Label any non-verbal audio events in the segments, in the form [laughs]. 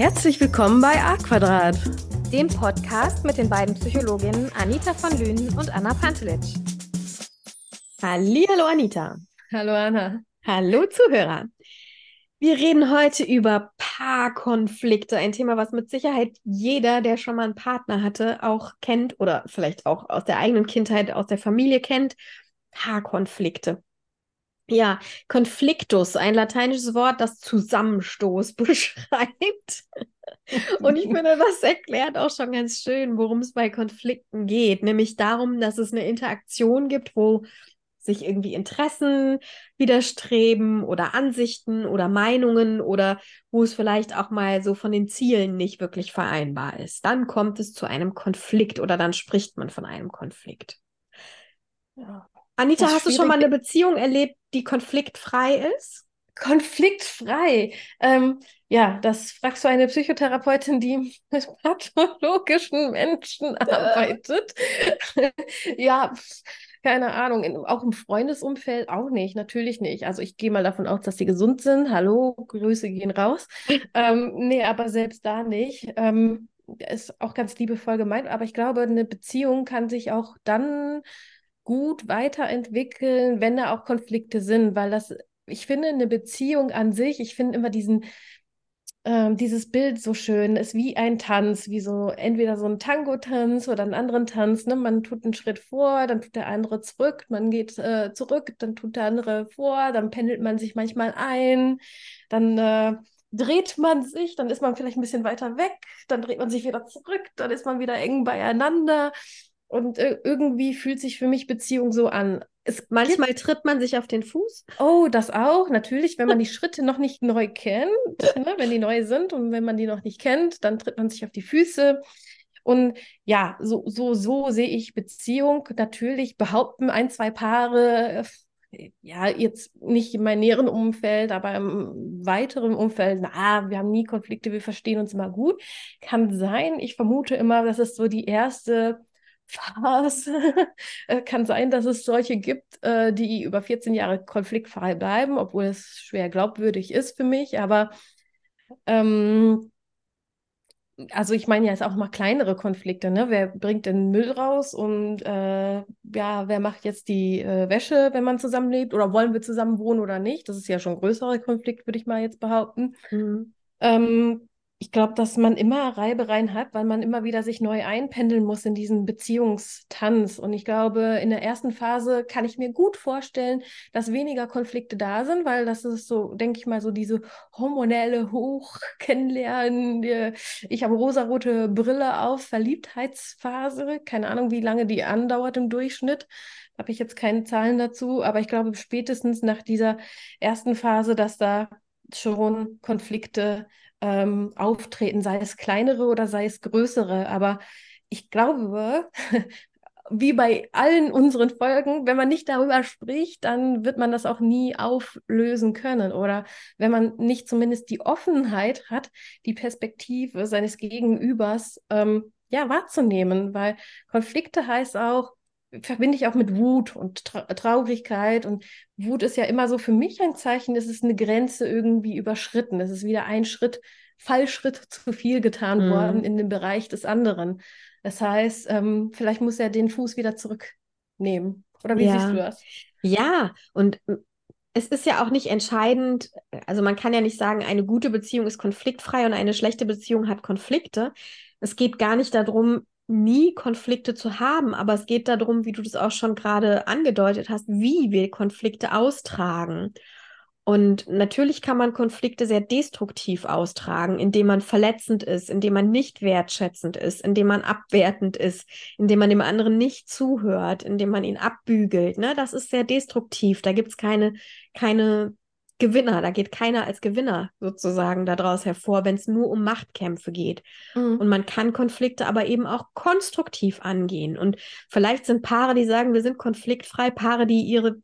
Herzlich willkommen bei A Quadrat, dem Podcast mit den beiden Psychologinnen Anita von Lünen und Anna Pantelic. Hallo Anita. Hallo Anna. Hallo Zuhörer. Wir reden heute über Paarkonflikte, ein Thema, was mit Sicherheit jeder, der schon mal einen Partner hatte, auch kennt oder vielleicht auch aus der eigenen Kindheit, aus der Familie kennt. Paarkonflikte. Ja, Konfliktus, ein lateinisches Wort, das Zusammenstoß [laughs] beschreibt. Und ich finde, das erklärt auch schon ganz schön, worum es bei Konflikten geht. Nämlich darum, dass es eine Interaktion gibt, wo sich irgendwie Interessen widerstreben oder Ansichten oder Meinungen oder wo es vielleicht auch mal so von den Zielen nicht wirklich vereinbar ist. Dann kommt es zu einem Konflikt oder dann spricht man von einem Konflikt. Ja. Anita, hast du schon mal eine Beziehung erlebt, die konfliktfrei ist? Konfliktfrei. Ähm, ja, das fragst du eine Psychotherapeutin, die [laughs] mit pathologischen Menschen arbeitet. [laughs] ja, keine Ahnung. In, auch im Freundesumfeld auch nicht, natürlich nicht. Also ich gehe mal davon aus, dass sie gesund sind. Hallo, Grüße gehen raus. ähm, nee, aber selbst da nicht. Ähm, ist auch ganz liebevoll gemeint, aber ich glaube, eine Beziehung kann sich auch dann gut weiterentwickeln, wenn da auch Konflikte sind, weil das, ich finde, eine Beziehung an sich, ich finde immer diesen, ähm, dieses Bild so schön, ist wie ein Tanz, wie so entweder so ein Tango-Tanz oder einen anderen Tanz. Ne? Man tut einen Schritt vor, dann tut der andere zurück, man geht äh, zurück, dann tut der andere vor, dann pendelt man sich manchmal ein, dann äh, dreht man sich, dann ist man vielleicht ein bisschen weiter weg, dann dreht man sich wieder zurück, dann ist man wieder eng beieinander. Und äh, irgendwie fühlt sich für mich Beziehung so an. Es Manchmal gibt... tritt man sich auf den Fuß. Oh, das auch. Natürlich, wenn man die Schritte noch nicht neu kennt, ne, wenn die neu sind und wenn man die noch nicht kennt, dann tritt man sich auf die Füße. Und ja, so, so, so sehe ich Beziehung. Natürlich behaupten ein, zwei Paare, ja, jetzt nicht in meinem näheren Umfeld, aber im weiteren Umfeld, na, wir haben nie Konflikte, wir verstehen uns immer gut. Kann sein. Ich vermute immer, das ist so die erste Phase. [laughs] Äh, kann sein, dass es solche gibt, äh, die über 14 Jahre konfliktfrei bleiben, obwohl es schwer glaubwürdig ist für mich. Aber ähm, also ich meine ja jetzt auch mal kleinere Konflikte, ne? Wer bringt den Müll raus und äh, ja, wer macht jetzt die äh, Wäsche, wenn man zusammenlebt? Oder wollen wir zusammen wohnen oder nicht? Das ist ja schon ein größerer Konflikt, würde ich mal jetzt behaupten. Mhm. Ähm, ich glaube, dass man immer Reibereien hat, weil man immer wieder sich neu einpendeln muss in diesen Beziehungstanz. Und ich glaube, in der ersten Phase kann ich mir gut vorstellen, dass weniger Konflikte da sind, weil das ist so, denke ich mal, so diese hormonelle Hoch-Kennenlernen. [laughs] Ich habe rosarote Brille auf, Verliebtheitsphase. Keine Ahnung, wie lange die andauert im Durchschnitt. Habe ich jetzt keine Zahlen dazu, aber ich glaube spätestens nach dieser ersten Phase, dass da schon Konflikte ähm, auftreten, sei es kleinere oder sei es größere. Aber ich glaube, [laughs] wie bei allen unseren Folgen, wenn man nicht darüber spricht, dann wird man das auch nie auflösen können. Oder wenn man nicht zumindest die Offenheit hat, die Perspektive seines Gegenübers ähm, ja wahrzunehmen, weil Konflikte heißt auch, verbinde ich auch mit Wut und Tra Traurigkeit. Und Wut ist ja immer so für mich ein Zeichen, es ist eine Grenze irgendwie überschritten. Es ist wieder ein Schritt, Fallschritt zu viel getan mhm. worden in den Bereich des anderen. Das heißt, ähm, vielleicht muss er den Fuß wieder zurücknehmen. Oder wie ja. siehst du das? Ja, und es ist ja auch nicht entscheidend, also man kann ja nicht sagen, eine gute Beziehung ist konfliktfrei und eine schlechte Beziehung hat Konflikte. Es geht gar nicht darum, nie Konflikte zu haben, aber es geht darum, wie du das auch schon gerade angedeutet hast, wie wir Konflikte austragen. Und natürlich kann man Konflikte sehr destruktiv austragen, indem man verletzend ist, indem man nicht wertschätzend ist, indem man abwertend ist, indem man dem anderen nicht zuhört, indem man ihn abbügelt. Ne? Das ist sehr destruktiv. Da gibt es keine, keine Gewinner. Da geht keiner als Gewinner sozusagen daraus hervor, wenn es nur um Machtkämpfe geht. Mhm. Und man kann Konflikte aber eben auch konstruktiv angehen. Und vielleicht sind Paare, die sagen, wir sind konfliktfrei, Paare, die ihre,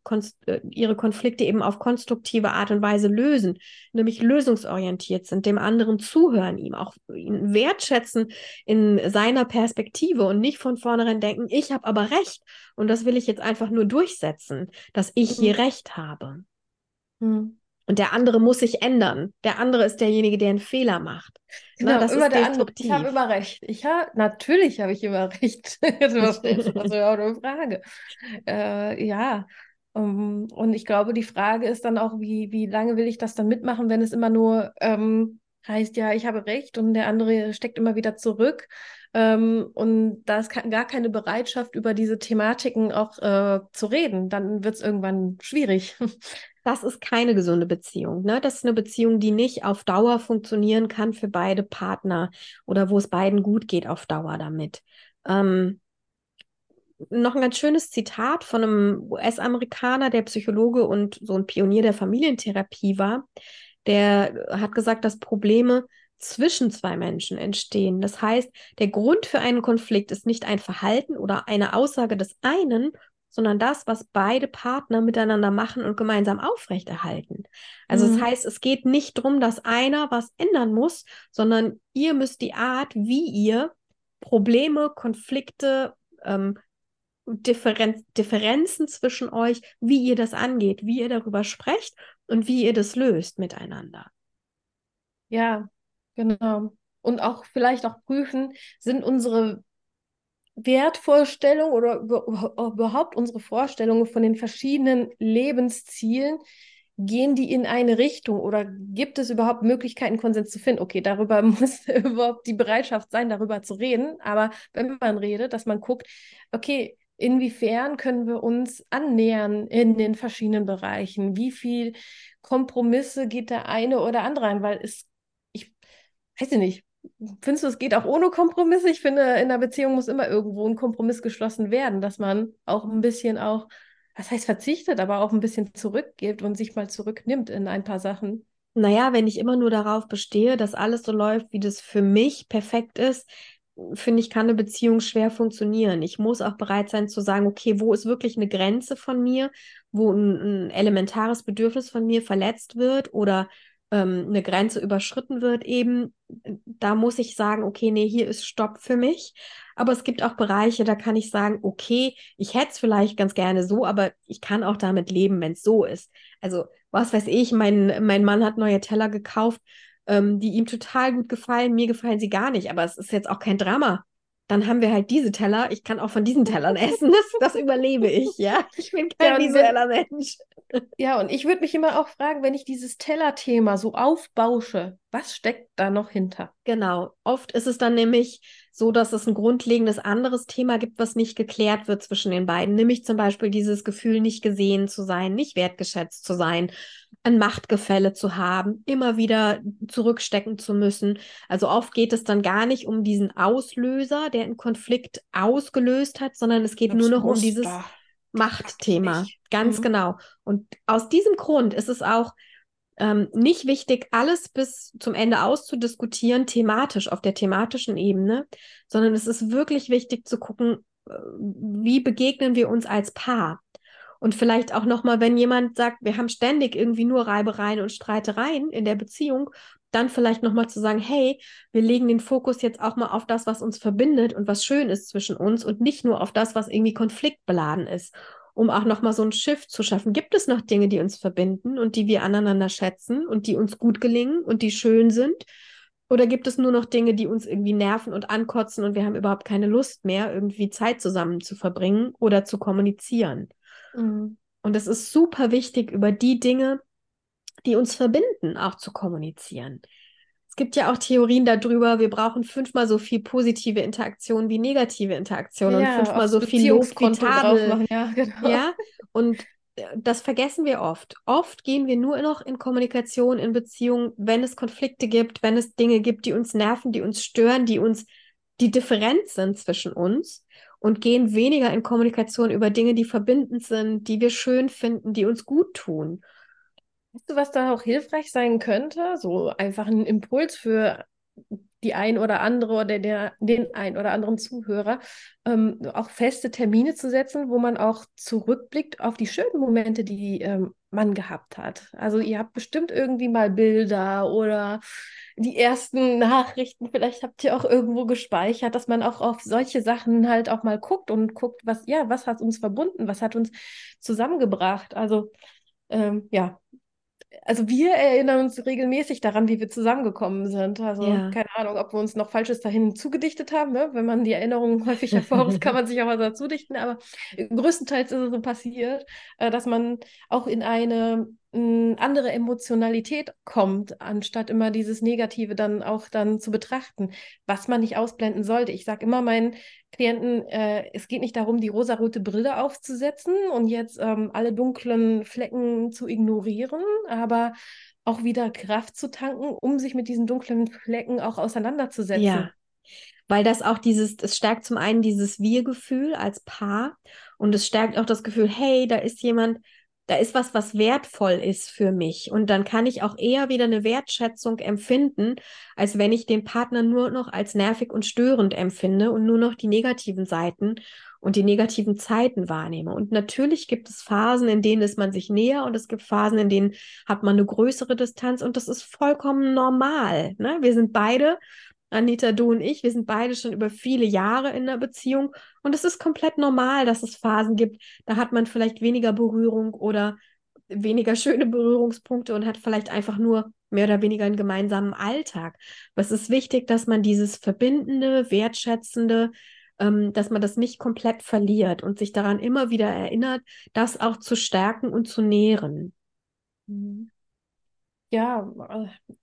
äh, ihre Konflikte eben auf konstruktive Art und Weise lösen, nämlich lösungsorientiert sind, dem anderen zuhören, ihm auch ihn wertschätzen in seiner Perspektive und nicht von vornherein denken, ich habe aber recht und das will ich jetzt einfach nur durchsetzen, dass ich mhm. hier recht habe. Mhm. Und der andere muss sich ändern. Der andere ist derjenige, der einen Fehler macht. Genau, Na, das immer ist der andere. Ich habe immer recht. Ich ha natürlich habe ich immer [laughs] recht. das ist auch eine Frage. Äh, ja. Um, und ich glaube, die Frage ist dann auch, wie, wie lange will ich das dann mitmachen, wenn es immer nur ähm, heißt, ja, ich habe recht und der andere steckt immer wieder zurück. Ähm, und da ist gar keine Bereitschaft, über diese Thematiken auch äh, zu reden. Dann wird es irgendwann schwierig. [laughs] Das ist keine gesunde Beziehung. Ne? Das ist eine Beziehung, die nicht auf Dauer funktionieren kann für beide Partner oder wo es beiden gut geht auf Dauer damit. Ähm, noch ein ganz schönes Zitat von einem US-Amerikaner, der Psychologe und so ein Pionier der Familientherapie war. Der hat gesagt, dass Probleme zwischen zwei Menschen entstehen. Das heißt, der Grund für einen Konflikt ist nicht ein Verhalten oder eine Aussage des einen, sondern das, was beide Partner miteinander machen und gemeinsam aufrechterhalten. Also mhm. das heißt, es geht nicht darum, dass einer was ändern muss, sondern ihr müsst die Art, wie ihr Probleme, Konflikte, ähm, Differen Differenzen zwischen euch, wie ihr das angeht, wie ihr darüber sprecht und wie ihr das löst miteinander. Ja, genau. Und auch vielleicht auch prüfen, sind unsere Wertvorstellungen oder überhaupt unsere Vorstellungen von den verschiedenen Lebenszielen, gehen die in eine Richtung oder gibt es überhaupt Möglichkeiten, Konsens zu finden? Okay, darüber [laughs] muss überhaupt die Bereitschaft sein, darüber zu reden. Aber wenn man redet, dass man guckt, okay, inwiefern können wir uns annähern in den verschiedenen Bereichen? Wie viel Kompromisse geht der eine oder andere ein? Weil es, ich weiß nicht, findest du, es geht auch ohne Kompromisse? Ich finde, in einer Beziehung muss immer irgendwo ein Kompromiss geschlossen werden, dass man auch ein bisschen auch, was heißt verzichtet, aber auch ein bisschen zurückgibt und sich mal zurücknimmt in ein paar Sachen. Naja, wenn ich immer nur darauf bestehe, dass alles so läuft, wie das für mich perfekt ist, finde ich, kann eine Beziehung schwer funktionieren. Ich muss auch bereit sein zu sagen, okay, wo ist wirklich eine Grenze von mir, wo ein, ein elementares Bedürfnis von mir verletzt wird oder ähm, eine Grenze überschritten wird, eben, da muss ich sagen, okay, nee, hier ist Stopp für mich. Aber es gibt auch Bereiche, da kann ich sagen, okay, ich hätte es vielleicht ganz gerne so, aber ich kann auch damit leben, wenn es so ist. Also, was weiß ich, mein, mein Mann hat neue Teller gekauft ähm, die ihm total gut gefallen. Mir gefallen sie gar nicht, aber es ist jetzt auch kein Drama. Dann haben wir halt diese Teller. Ich kann auch von diesen Tellern [laughs] essen. Das, das überlebe ich, ja. Ich bin kein ja, visueller Mensch. Ja, und ich würde mich immer auch fragen, wenn ich dieses Tellerthema so aufbausche, was steckt da noch hinter? Genau. Oft ist es dann nämlich so, dass es ein grundlegendes anderes Thema gibt, was nicht geklärt wird zwischen den beiden. Nämlich zum Beispiel dieses Gefühl, nicht gesehen zu sein, nicht wertgeschätzt zu sein, ein Machtgefälle zu haben, immer wieder zurückstecken zu müssen. Also oft geht es dann gar nicht um diesen Auslöser, der einen Konflikt ausgelöst hat, sondern es geht das nur noch Muster. um dieses Machtthema. Ganz mhm. genau. Und aus diesem Grund ist es auch ähm, nicht wichtig, alles bis zum Ende auszudiskutieren, thematisch, auf der thematischen Ebene, sondern es ist wirklich wichtig zu gucken, äh, wie begegnen wir uns als Paar. Und vielleicht auch nochmal, wenn jemand sagt, wir haben ständig irgendwie nur Reibereien und Streitereien in der Beziehung, dann vielleicht nochmal zu sagen, hey, wir legen den Fokus jetzt auch mal auf das, was uns verbindet und was schön ist zwischen uns und nicht nur auf das, was irgendwie konfliktbeladen ist, um auch nochmal so ein Schiff zu schaffen. Gibt es noch Dinge, die uns verbinden und die wir aneinander schätzen und die uns gut gelingen und die schön sind? Oder gibt es nur noch Dinge, die uns irgendwie nerven und ankotzen und wir haben überhaupt keine Lust mehr, irgendwie Zeit zusammen zu verbringen oder zu kommunizieren? Mhm. Und es ist super wichtig, über die Dinge, die uns verbinden, auch zu kommunizieren. Es gibt ja auch Theorien darüber, wir brauchen fünfmal so viel positive Interaktion wie negative Interaktion ja, und fünfmal so viel Lob wie Tadel. Ja, genau. ja, und äh, das vergessen wir oft. Oft gehen wir nur noch in Kommunikation, in Beziehungen, wenn es Konflikte gibt, wenn es Dinge gibt, die uns nerven, die uns stören, die uns die Differenz sind zwischen uns und gehen weniger in Kommunikation über Dinge, die verbindend sind, die wir schön finden, die uns gut tun. Weißt du, was da auch hilfreich sein könnte? So einfach ein Impuls für die ein oder andere oder der, den ein oder anderen Zuhörer, ähm, auch feste Termine zu setzen, wo man auch zurückblickt auf die schönen Momente, die ähm, man gehabt hat. Also ihr habt bestimmt irgendwie mal Bilder oder die ersten Nachrichten, vielleicht habt ihr auch irgendwo gespeichert, dass man auch auf solche Sachen halt auch mal guckt und guckt, was, ja, was hat uns verbunden, was hat uns zusammengebracht. Also ähm, ja, also wir erinnern uns regelmäßig daran, wie wir zusammengekommen sind. Also Ja. keine Ahnung, ob wir uns noch Falsches dahin zugedichtet haben. Ne? Wenn man die Erinnerungen häufig [laughs] hervorruft, kann man sich auch was dazu dichten. Aber größtenteils ist es so passiert, äh, dass man auch in eine mh, andere Emotionalität kommt, anstatt immer dieses Negative dann auch dann zu betrachten, was man nicht ausblenden sollte. Ich sage immer meinen Klienten, äh, es geht nicht darum, die rosarote Brille aufzusetzen und jetzt ähm, alle dunklen Flecken zu ignorieren, aber auch wieder Kraft zu tanken, um sich mit diesen dunklen Flecken auch auseinanderzusetzen. Ja. Weil das auch dieses, es stärkt zum einen dieses Wir-Gefühl als Paar und es stärkt auch das Gefühl, hey, da ist jemand, da ist was, was wertvoll ist für mich. Und dann kann ich auch eher wieder eine Wertschätzung empfinden, als wenn ich den Partner nur noch als nervig und störend empfinde und nur noch die negativen Seiten und die negativen Zeiten wahrnehme. Und natürlich gibt es Phasen, in denen ist man sich näher und es gibt Phasen, in denen hat man eine größere Distanz und das ist vollkommen normal. Ne? Wir sind beide Anita, du und ich, wir sind beide schon über viele Jahre in einer Beziehung und es ist komplett normal, dass es Phasen gibt, da hat man vielleicht weniger Berührung oder weniger schöne Berührungspunkte und hat vielleicht einfach nur mehr oder weniger einen gemeinsamen Alltag. Aber es ist wichtig, dass man dieses verbindende, wertschätzende, ähm, dass man das nicht komplett verliert und sich daran immer wieder erinnert, das auch zu stärken und zu nähren. Mhm. Ja, äh,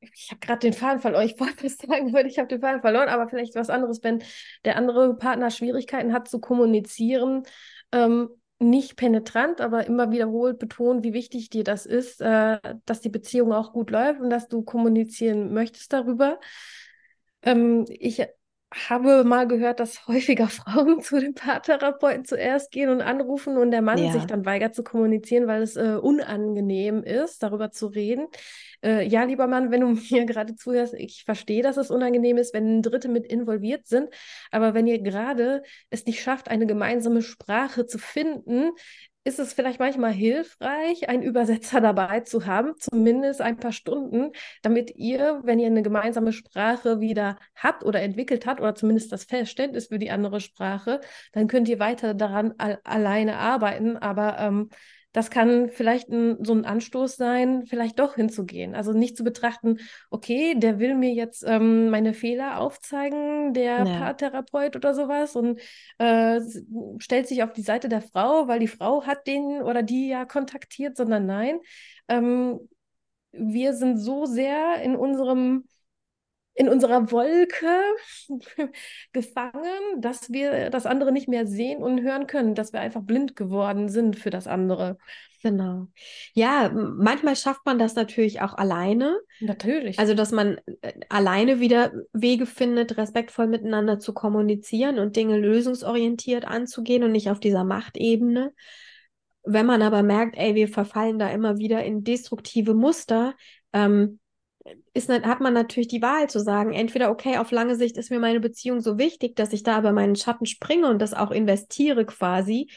ich habe gerade den Faden verloren. Ich wollte es sagen, aber ich habe den Faden verloren, aber vielleicht was anderes, wenn der andere Partner Schwierigkeiten hat zu kommunizieren, ähm, nicht penetrant, aber immer wiederholt betont, wie wichtig dir das ist, äh, dass die Beziehung auch gut läuft und dass du kommunizieren möchtest darüber. Ähm, ich habe mal gehört, dass [laughs] häufiger Frauen zu dem Paartherapeuten zuerst gehen und anrufen und der Mann Ja. sich dann weigert zu kommunizieren, weil es äh, unangenehm ist, darüber zu reden. Äh, ja, lieber Mann, wenn du [laughs] mir gerade zuhörst, ich verstehe, dass es unangenehm ist, wenn Dritte mit involviert sind, aber wenn ihr gerade es nicht schafft, eine gemeinsame Sprache zu finden, ist es vielleicht manchmal hilfreich, einen Übersetzer dabei zu haben, zumindest ein paar Stunden, damit ihr, wenn ihr eine gemeinsame Sprache wieder habt oder entwickelt habt oder zumindest das Verständnis für die andere Sprache, dann könnt ihr weiter daran al alleine arbeiten. Aber ähm, das kann vielleicht ein, so ein Anstoß sein, vielleicht doch hinzugehen. Also nicht zu betrachten, okay, der will mir jetzt ähm, meine Fehler aufzeigen, der Ja. Paartherapeut oder sowas und äh, stellt sich auf die Seite der Frau, weil die Frau hat den oder die ja kontaktiert, sondern nein, ähm, wir sind so sehr in unserem in unserer Wolke [laughs] gefangen, dass wir das andere nicht mehr sehen und hören können, dass wir einfach blind geworden sind für das andere. Genau. Ja, manchmal schafft man das natürlich auch alleine. Natürlich. Also, dass man äh, alleine wieder Wege findet, respektvoll miteinander zu kommunizieren und Dinge lösungsorientiert anzugehen und nicht auf dieser Machtebene. Wenn man aber merkt, ey, wir verfallen da immer wieder in destruktive Muster, ähm, ist, hat man natürlich die Wahl zu sagen, entweder, okay, auf lange Sicht ist mir meine Beziehung so wichtig, dass ich da über meinen Schatten springe und das auch investiere quasi,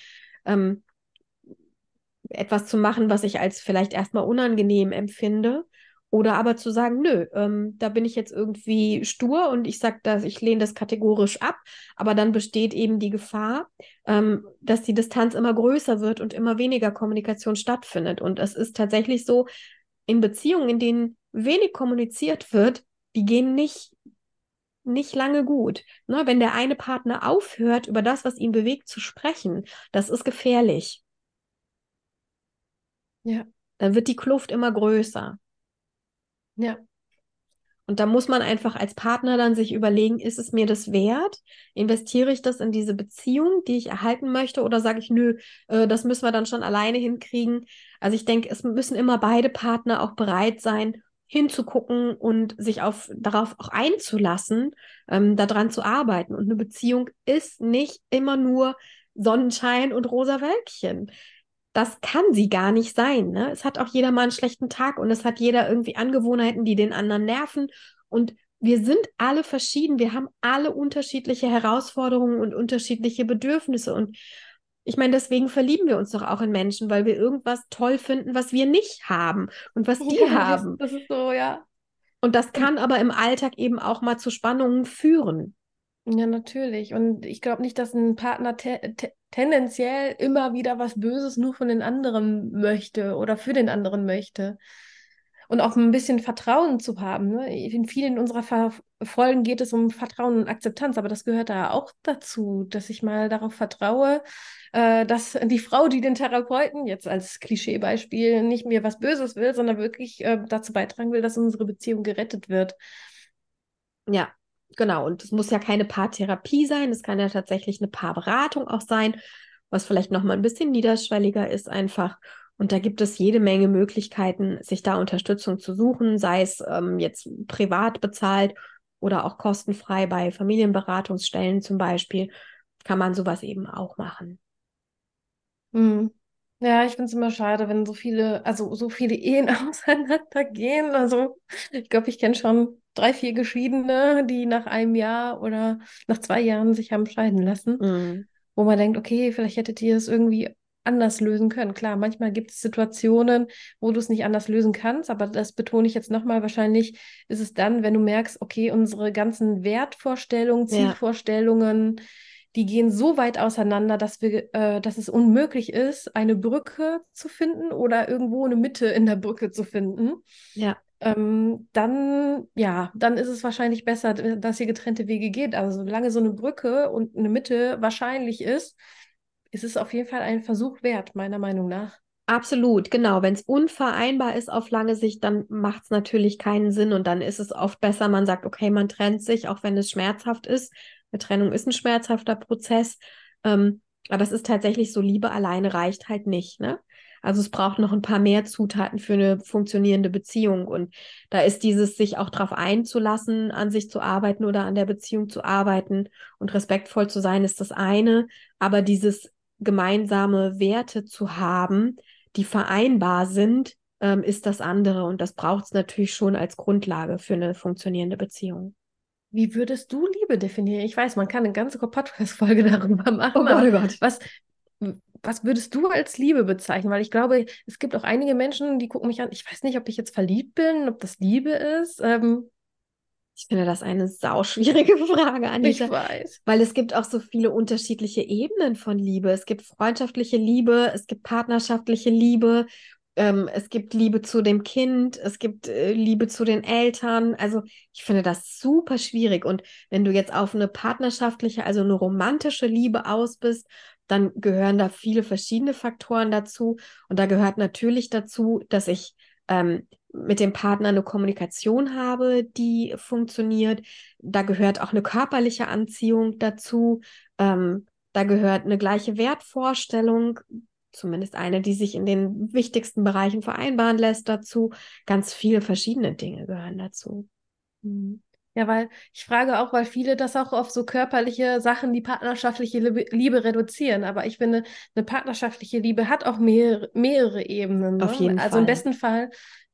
ähm, etwas zu machen, was ich als vielleicht erstmal unangenehm empfinde. Oder aber zu sagen, nö, ähm, da bin ich jetzt irgendwie stur und ich sage das, ich lehne das kategorisch ab, aber dann besteht eben die Gefahr, ähm, dass die Distanz immer größer wird und immer weniger Kommunikation stattfindet. Und es ist tatsächlich so, in Beziehungen, in denen wenig kommuniziert wird, die gehen nicht, nicht lange gut. Ne? Wenn der eine Partner aufhört, über das, was ihn bewegt, zu sprechen, das ist gefährlich. ja, Dann wird die Kluft immer größer. ja, Und da muss man einfach als Partner dann sich überlegen, ist es mir das wert? Investiere ich das in diese Beziehung, die ich erhalten möchte? Oder sage ich, nö, äh, das müssen wir dann schon alleine hinkriegen? Also ich denke, es müssen immer beide Partner auch bereit sein, hinzugucken und sich auf, darauf auch einzulassen, ähm, daran zu arbeiten. Und eine Beziehung ist nicht immer nur Sonnenschein und rosa Wölkchen. Das kann sie gar nicht sein. Ne? Es hat auch jeder mal einen schlechten Tag und es hat jeder irgendwie Angewohnheiten, die den anderen nerven. Und wir sind alle verschieden. Wir haben alle unterschiedliche Herausforderungen und unterschiedliche Bedürfnisse. Und ich meine, deswegen verlieben wir uns doch auch in Menschen, weil wir irgendwas toll finden, was wir nicht haben und was die [laughs] Ja, haben. Das, ist so, ja. Und das kann aber im Alltag eben auch mal zu Spannungen führen. Ja, natürlich. Und ich glaube nicht, dass ein Partner te te tendenziell immer wieder was Böses nur von den anderen möchte oder für den anderen möchte. Und auch ein bisschen Vertrauen zu haben. Ne? In vielen unserer Ver Folgen geht es um Vertrauen und Akzeptanz, aber das gehört da auch dazu, dass ich mal darauf vertraue, äh, dass die Frau, die den Therapeuten jetzt als Klischeebeispiel nicht mir was Böses will, sondern wirklich äh, dazu beitragen will, dass unsere Beziehung gerettet wird. Ja, genau. Und es muss ja keine Paartherapie sein, es kann ja tatsächlich eine Paarberatung auch sein, was vielleicht nochmal ein bisschen niederschwelliger ist einfach. Und da gibt es jede Menge Möglichkeiten, sich da Unterstützung zu suchen, sei es ähm, jetzt privat bezahlt oder auch kostenfrei bei Familienberatungsstellen zum Beispiel, kann man sowas eben auch machen. Hm. Ja, ich finde es immer schade, wenn so viele, also so viele Ehen [laughs] auseinandergehen. Also ich glaube, ich kenne schon drei, vier Geschiedene, die nach einem Jahr oder nach zwei Jahren sich haben scheiden lassen, Mhm. wo man denkt, okay, vielleicht hättet ihr es irgendwie anders lösen können. Klar, manchmal gibt es Situationen, wo du es nicht anders lösen kannst, aber das betone ich jetzt nochmal. Wahrscheinlich ist es dann, wenn du merkst, okay, unsere ganzen Wertvorstellungen, Ja. Zielvorstellungen, die gehen so weit auseinander, dass wir, äh, dass es unmöglich ist, eine Brücke zu finden oder irgendwo eine Mitte in der Brücke zu finden. Ja. Ähm, dann, ja, dann ist es wahrscheinlich besser, dass ihr getrennte Wege geht. Also solange so eine Brücke und eine Mitte wahrscheinlich ist, ist es auf jeden Fall ein Versuch wert, meiner Meinung nach. Absolut, genau. Wenn es unvereinbar ist auf lange Sicht, dann macht es natürlich keinen Sinn und dann ist es oft besser, man sagt, okay, man trennt sich, auch wenn es schmerzhaft ist. Eine Trennung ist ein schmerzhafter Prozess, ähm, aber es ist tatsächlich so, Liebe alleine reicht halt nicht, ne? Also es braucht noch ein paar mehr Zutaten für eine funktionierende Beziehung und da ist dieses, sich auch darauf einzulassen, an sich zu arbeiten oder an der Beziehung zu arbeiten und respektvoll zu sein, ist das eine, aber dieses gemeinsame Werte zu haben, die vereinbar sind, ähm, ist das andere. Und das braucht es natürlich schon als Grundlage für eine funktionierende Beziehung. Wie würdest du Liebe definieren? Ich weiß, man kann eine ganze Podcast-Folge [laughs] darüber machen. Oh Gott, aber oh Gott. Was, was würdest du als Liebe bezeichnen? Weil ich glaube, es gibt auch einige Menschen, die gucken mich an. Ich weiß nicht, ob ich jetzt verliebt bin, ob das Liebe ist. Ähm, Ich finde das eine sauschwierige [laughs] Frage, ich Anita. weiß. Weil es gibt auch so viele unterschiedliche Ebenen von Liebe. Es gibt freundschaftliche Liebe, es gibt partnerschaftliche Liebe, ähm, es gibt Liebe zu dem Kind, es gibt äh, Liebe zu den Eltern. Also ich finde das super schwierig. Und wenn du jetzt auf eine partnerschaftliche, also eine romantische Liebe aus bist, dann gehören da viele verschiedene Faktoren dazu. Und da gehört natürlich dazu, dass ich ähm, mit dem Partner eine Kommunikation habe, die funktioniert. Da gehört auch eine körperliche Anziehung dazu. Ähm, da gehört eine gleiche Wertvorstellung, zumindest eine, die sich in den wichtigsten Bereichen vereinbaren lässt dazu. Ganz viele verschiedene Dinge gehören dazu. Mhm. Ja, weil ich frage auch, weil viele das auch auf so körperliche Sachen, die partnerschaftliche Liebe, reduzieren. Aber ich finde, eine partnerschaftliche Liebe hat auch mehrere, mehrere Ebenen. Auf Ne? jeden Also im Fall. besten Fall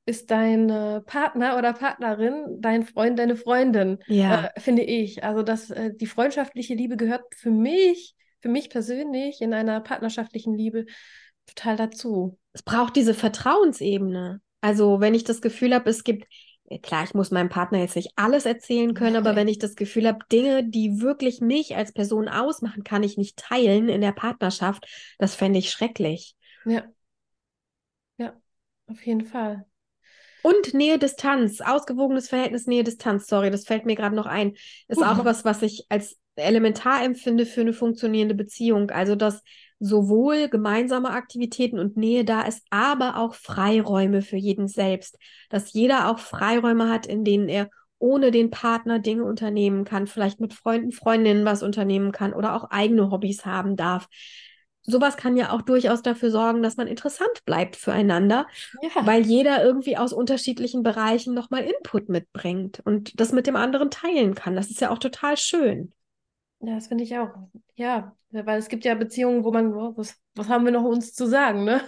ist dein äh, Partner oder Partnerin dein Freund, deine Freundin, Ja. äh, finde ich. Also das, äh, die freundschaftliche Liebe gehört für mich, für mich persönlich in einer partnerschaftlichen Liebe total dazu. es braucht diese Vertrauensebene. Also, wenn ich das Gefühl habe, es gibt, ja, klar, ich muss meinem Partner jetzt nicht alles erzählen können, aber Nein. wenn ich das Gefühl habe, Dinge, die wirklich mich als Person ausmachen, kann ich nicht teilen in der Partnerschaft, das fände ich schrecklich. Ja. Ja, auf jeden Fall. Und Nähe-Distanz, ausgewogenes Verhältnis Nähe-Distanz, sorry, das fällt mir gerade noch ein, ist auch was, was ich als elementar empfinde für eine funktionierende Beziehung. Also, dass sowohl gemeinsame Aktivitäten und Nähe da ist, aber auch Freiräume für jeden selbst. Dass jeder auch Freiräume hat, in denen er ohne den Partner Dinge unternehmen kann, vielleicht mit Freunden, Freundinnen was unternehmen kann oder auch eigene Hobbys haben darf. Sowas kann ja auch durchaus dafür sorgen, dass man interessant bleibt füreinander Ja. weil jeder irgendwie aus unterschiedlichen Bereichen nochmal Input mitbringt und das mit dem anderen teilen kann. Das ist ja auch total schön. Ja, das finde ich auch. Ja, weil es gibt ja Beziehungen, wo man, was, was haben wir noch uns zu sagen, ne?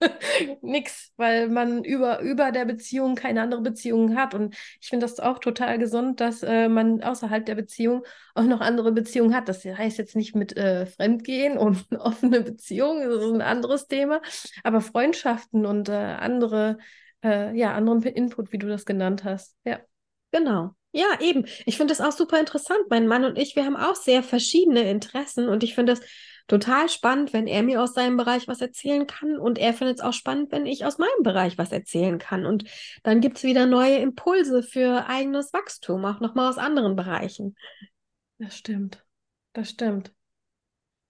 [laughs] Nix, weil man über, über der Beziehung keine andere Beziehung hat. Und ich finde das auch total gesund, dass äh, man außerhalb der Beziehung auch noch andere Beziehungen hat. Das heißt jetzt nicht mit äh, Fremdgehen und [laughs] offene Beziehungen, das ist ein anderes Thema, aber Freundschaften und äh, andere, äh, ja, anderen Input, wie du das genannt hast. Ja. Genau. Ja, eben. Ich finde das auch super interessant. Mein Mann und ich, wir haben auch sehr verschiedene Interessen und ich finde das total spannend, wenn er mir aus seinem Bereich was erzählen kann und er findet es auch spannend, wenn ich aus meinem Bereich was erzählen kann. Und dann gibt es wieder neue Impulse für eigenes Wachstum, auch nochmal aus anderen Bereichen. Das stimmt. Das stimmt.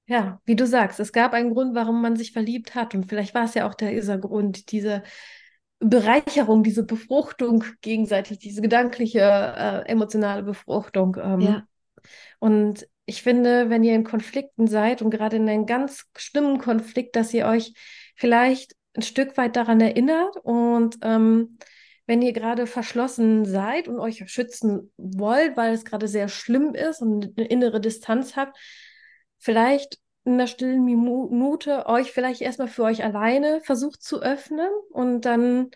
Ja, wie du sagst, es gab einen Grund, warum man sich verliebt hat. Und vielleicht war es ja auch dieser Grund, diese Bereicherung, diese Befruchtung gegenseitig, diese gedankliche, äh, emotionale Befruchtung. Ähm, ja. Und ich finde, wenn ihr in Konflikten seid und gerade in einem ganz schlimmen Konflikt, dass ihr euch vielleicht ein Stück weit daran erinnert und ähm, wenn ihr gerade verschlossen seid und euch schützen wollt, weil es gerade sehr schlimm ist und eine innere Distanz habt, vielleicht in einer stillen Minute euch vielleicht erstmal für euch alleine versucht zu öffnen und dann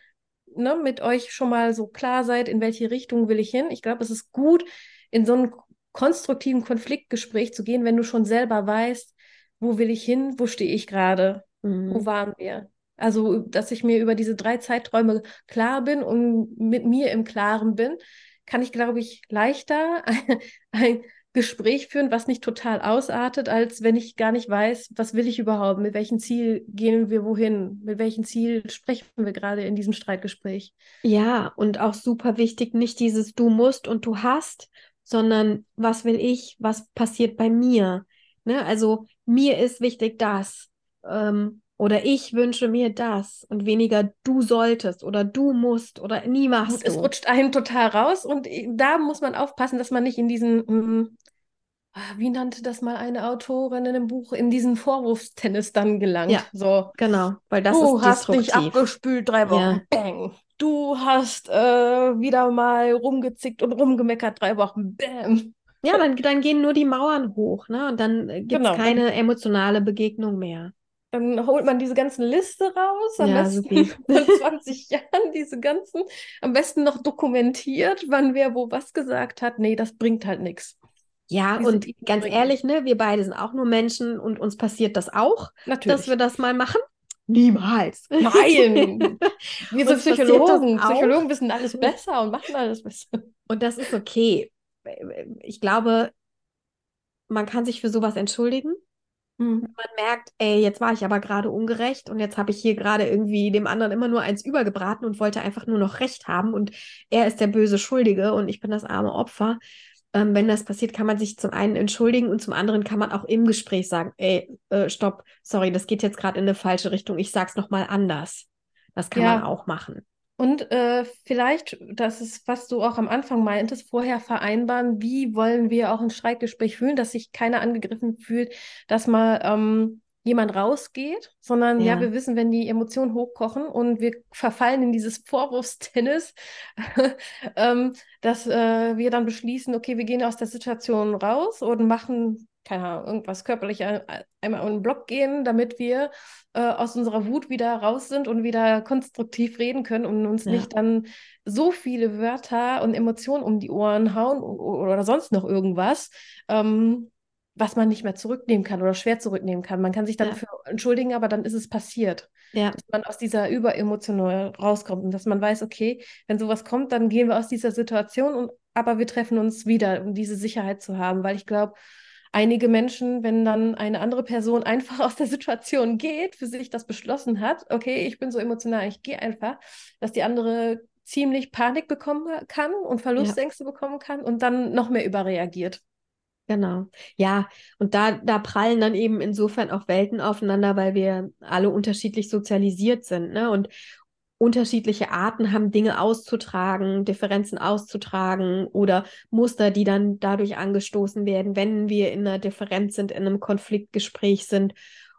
ne, mit euch schon mal so klar seid, in welche Richtung will ich hin. Ich glaube, es ist gut, in so einen konstruktiven Konfliktgespräch zu gehen, wenn du schon selber weißt, wo will ich hin, wo stehe ich gerade, mhm. wo waren wir. Also, dass ich mir über diese drei Zeiträume klar bin und mit mir im Klaren bin, kann ich, glaube ich, leichter ein, [laughs] ein Gespräch führen, was nicht total ausartet, als wenn ich gar nicht weiß, was will ich überhaupt, mit welchem Ziel gehen wir wohin, mit welchem Ziel sprechen wir gerade in diesem Streitgespräch. Ja, und auch super wichtig, nicht dieses du musst und du hast, sondern was will ich, was passiert bei mir. Ne? Also mir ist wichtig das. Ähm, oder ich wünsche mir das und weniger du solltest oder du musst oder nie machst. Es rutscht einen total raus und da muss man aufpassen, dass man nicht in diesen mm, Ah, wie nannte das mal eine Autorin in einem Buch, in diesen Vorwurfstennis dann gelangt. Ja, so. genau, weil das du ist hast dich abgespült drei Wochen, ja. bang. Du hast äh, wieder mal rumgezickt und rumgemeckert drei Wochen, bam. Ja, dann, dann gehen nur die Mauern hoch, ne? Und dann äh, gibt es genau. keine emotionale Begegnung mehr. Dann holt man diese ganzen Liste raus, am ja, besten von [laughs] 20 Jahren, diese ganzen, am besten noch dokumentiert, wann wer wo was gesagt hat. Nee, das bringt halt nichts. Ja, Diese und ganz ehrlich, ne, wir beide sind auch nur Menschen und uns passiert das auch, Natürlich. dass wir das mal machen. Niemals. [laughs] Nein. [laughs] Wir sind Psychologen. Psychologen wissen alles besser und machen alles besser. Und das ist okay. Ich glaube, man kann sich für sowas entschuldigen. Mhm. Man merkt, ey, jetzt war ich aber gerade ungerecht und jetzt habe ich hier gerade irgendwie dem anderen immer nur eins übergebraten und wollte einfach nur noch Recht haben und er ist der böse Schuldige und ich bin das arme Opfer ähm, wenn das passiert, kann man sich zum einen entschuldigen und zum anderen kann man auch im Gespräch sagen, ey, äh, stopp, sorry, das geht jetzt gerade in eine falsche Richtung, ich sag's nochmal anders. Das kann ja. man auch machen. Und äh, vielleicht, das ist, was du auch am Anfang meintest, vorher vereinbaren, wie wollen wir auch ein Streitgespräch fühlen, dass sich keiner angegriffen fühlt, dass mal ähm, jemand rausgeht, sondern ja. ja. wir wissen, wenn die Emotionen hochkochen und wir verfallen in dieses Vorwurfstennis, [laughs] ähm, dass äh, wir dann beschließen, okay, wir gehen aus der Situation raus und machen, keine Ahnung, irgendwas körperlich einmal in den Block gehen, damit wir äh, aus unserer Wut wieder raus sind und wieder konstruktiv reden können und uns ja. nicht dann so viele Wörter und Emotionen um die Ohren hauen oder sonst noch irgendwas. Ähm, was man nicht mehr zurücknehmen kann oder schwer zurücknehmen kann. Man kann sich dann ja. dafür entschuldigen, aber dann ist es passiert. Ja. Dass man aus dieser Überemotion rauskommt und dass man weiß, okay, wenn sowas kommt, dann gehen wir aus dieser Situation, und, aber wir treffen uns wieder, um diese Sicherheit zu haben, weil ich glaube, einige Menschen, wenn dann eine andere Person [laughs] einfach aus der Situation geht, für sich das beschlossen hat, okay, ich bin so emotional, ich gehe einfach, dass die andere ziemlich Panik bekommen kann und Verlustängste ja. bekommen kann und dann noch mehr überreagiert. Genau. Ja, und da, da prallen dann eben insofern auch Welten aufeinander, weil wir alle unterschiedlich sozialisiert sind, ne? Und unterschiedliche Arten haben, Dinge auszutragen, Differenzen auszutragen oder Muster, die dann dadurch angestoßen werden, wenn wir in einer Differenz sind, in einem Konfliktgespräch sind.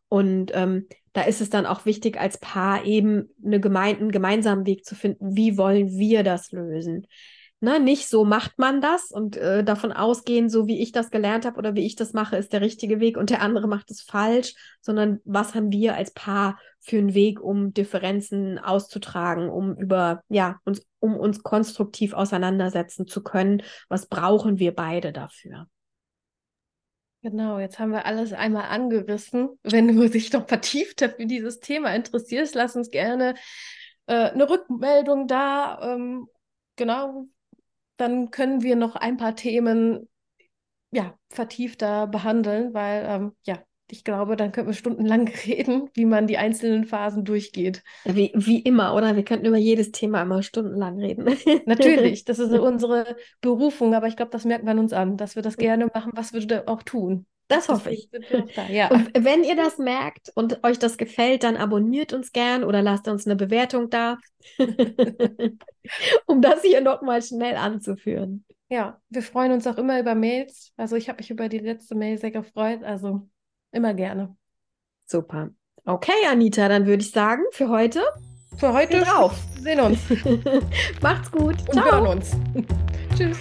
Und ähm, da ist es dann auch wichtig, als Paar eben eine gemein einen gemeinsamen Weg zu finden. Wie wollen wir das lösen? Ne, nicht so macht man das und äh, davon ausgehen, so wie ich das gelernt habe oder wie ich das mache, ist der richtige Weg und der andere macht es falsch, sondern was haben wir als Paar für einen Weg, um Differenzen auszutragen, um über, ja, uns, um uns konstruktiv auseinandersetzen zu können. Was brauchen wir beide dafür? Genau, jetzt haben wir alles einmal angerissen. Wenn du dich noch vertiefter für dieses Thema interessierst, lass uns gerne äh, eine Rückmeldung da. Ähm, genau, dann können wir noch ein paar Themen ja, vertiefter behandeln, weil ähm, ja, ich glaube, dann könnten wir stundenlang [laughs] reden, wie man die einzelnen Phasen durchgeht. Wie, wie immer, oder? Wir könnten über jedes Thema immer stundenlang reden. [laughs] Natürlich, das ist unsere Berufung, aber ich glaube, das merkt man uns an, dass wir das gerne machen, was wir da auch tun. Das hoffe ich. Da, ja. Wenn ihr das merkt und euch das gefällt, dann abonniert uns gern oder lasst uns eine Bewertung da, [laughs] um das hier nochmal schnell anzuführen. Ja, wir freuen uns auch immer über Mails. Also ich habe mich über die letzte Mail sehr gefreut. Also immer gerne. Super. Okay, Anita, dann würde ich sagen, für heute. Für heute drauf. sehen uns. [laughs] Macht's gut. Und Ciao. hören uns. [laughs] Tschüss.